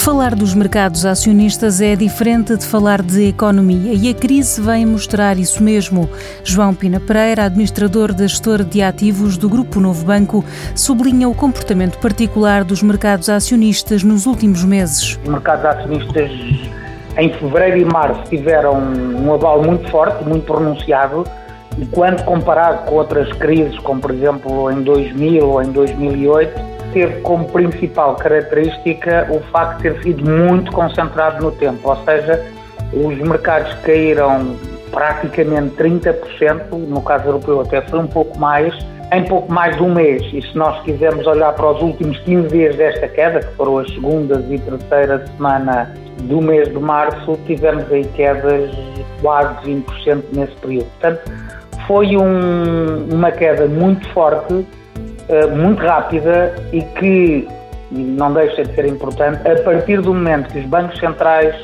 Falar dos mercados acionistas é diferente de falar de economia e a crise vem mostrar isso mesmo. João Pina Pereira, administrador da gestora de ativos do Grupo Novo Banco, sublinha o comportamento particular dos mercados acionistas nos últimos meses. Os mercados acionistas em fevereiro e março tiveram um aval muito forte, muito pronunciado, e quando comparado com outras crises, como por exemplo em 2000 ou em 2008, teve como principal característica o facto de ter sido muito concentrado no tempo, ou seja, os mercados caíram praticamente 30%, no caso europeu até foi um pouco mais, em pouco mais de um mês. E se nós quisermos olhar para os últimos 15 dias desta queda, que foram as segundas e terceira semana do mês de março, tivemos aí quedas quase 20% nesse período. Portanto, foi um, uma queda muito forte muito rápida e que não deixa de ser importante, a partir do momento que os bancos centrais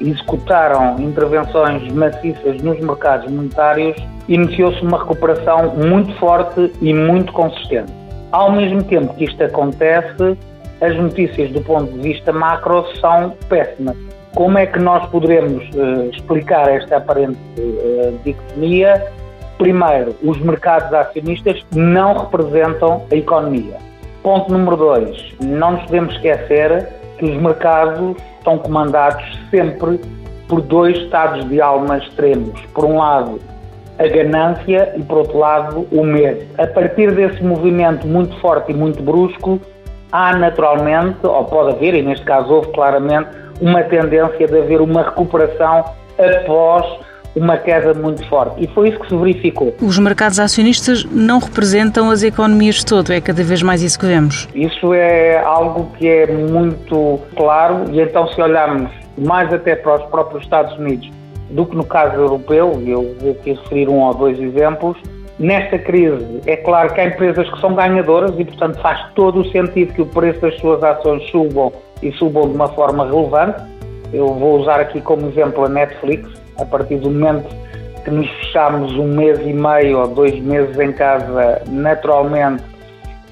executaram intervenções maciças nos mercados monetários, iniciou-se uma recuperação muito forte e muito consistente. Ao mesmo tempo que isto acontece, as notícias do ponto de vista macro são péssimas. Como é que nós poderemos uh, explicar esta aparente uh, dicotomia? Primeiro, os mercados acionistas não representam a economia. Ponto número dois, não nos podemos esquecer que os mercados estão comandados sempre por dois estados de alma extremos. Por um lado, a ganância e, por outro lado, o medo. A partir desse movimento muito forte e muito brusco, há naturalmente, ou pode haver, e neste caso houve claramente, uma tendência de haver uma recuperação após uma queda muito forte. E foi isso que se verificou. Os mercados acionistas não representam as economias de todo, é cada vez mais isso que vemos. Isso é algo que é muito claro, e então, se olharmos mais até para os próprios Estados Unidos do que no caso europeu, e eu vou aqui referir um ou dois exemplos, Nesta crise, é claro que há empresas que são ganhadoras e, portanto, faz todo o sentido que o preço das suas ações subam e subam de uma forma relevante. Eu vou usar aqui como exemplo a Netflix, a partir do momento que nos fechamos um mês e meio ou dois meses em casa, naturalmente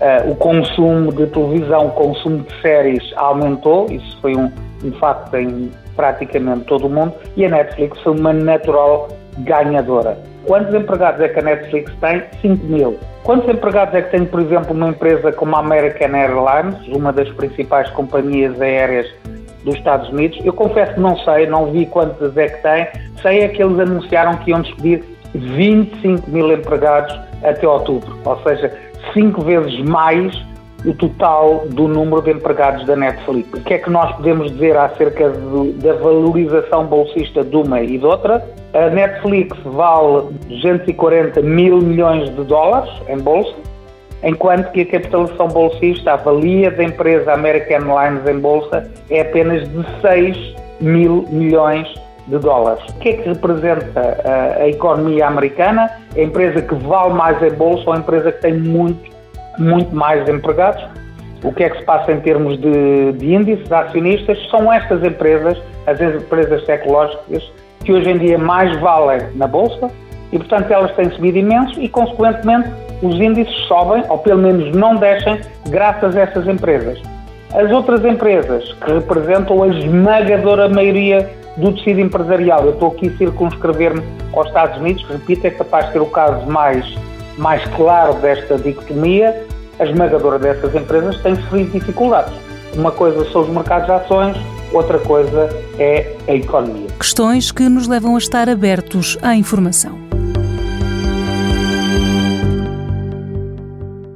uh, o consumo de televisão, o consumo de séries aumentou, isso foi um, um facto em praticamente todo o mundo, e a Netflix foi uma natural ganhadora. Quantos empregados é que a Netflix tem? 5 mil. Quantos empregados é que tem, por exemplo, uma empresa como a American Airlines, uma das principais companhias aéreas dos Estados Unidos. Eu confesso que não sei, não vi quantas é que tem. Sei é que eles anunciaram que iam despedir 25 mil empregados até outubro, ou seja, cinco vezes mais o total do número de empregados da Netflix. O que é que nós podemos dizer acerca da valorização bolsista de uma e de outra? A Netflix vale 240 mil milhões de dólares em bolsa, enquanto que a capitalização bolsista, a valia da empresa American Airlines em bolsa é apenas de 6 mil milhões de dólares. O que é que representa a, a economia americana? A empresa que vale mais em bolsa ou a empresa que tem muito, muito mais empregados? O que é que se passa em termos de, de índices de acionistas? São estas empresas, as empresas tecnológicas, que hoje em dia mais valem na bolsa e, portanto, elas têm subido imenso e, consequentemente, os índices sobem, ou pelo menos não descem, graças a essas empresas. As outras empresas que representam a esmagadora maioria do tecido empresarial, eu estou aqui a circunscrever-me aos Estados Unidos, que repito, é capaz de ser o caso mais, mais claro desta dicotomia, a esmagadora dessas empresas tem sofrido dificuldades. Uma coisa são os mercados de ações, outra coisa é a economia. Questões que nos levam a estar abertos à informação.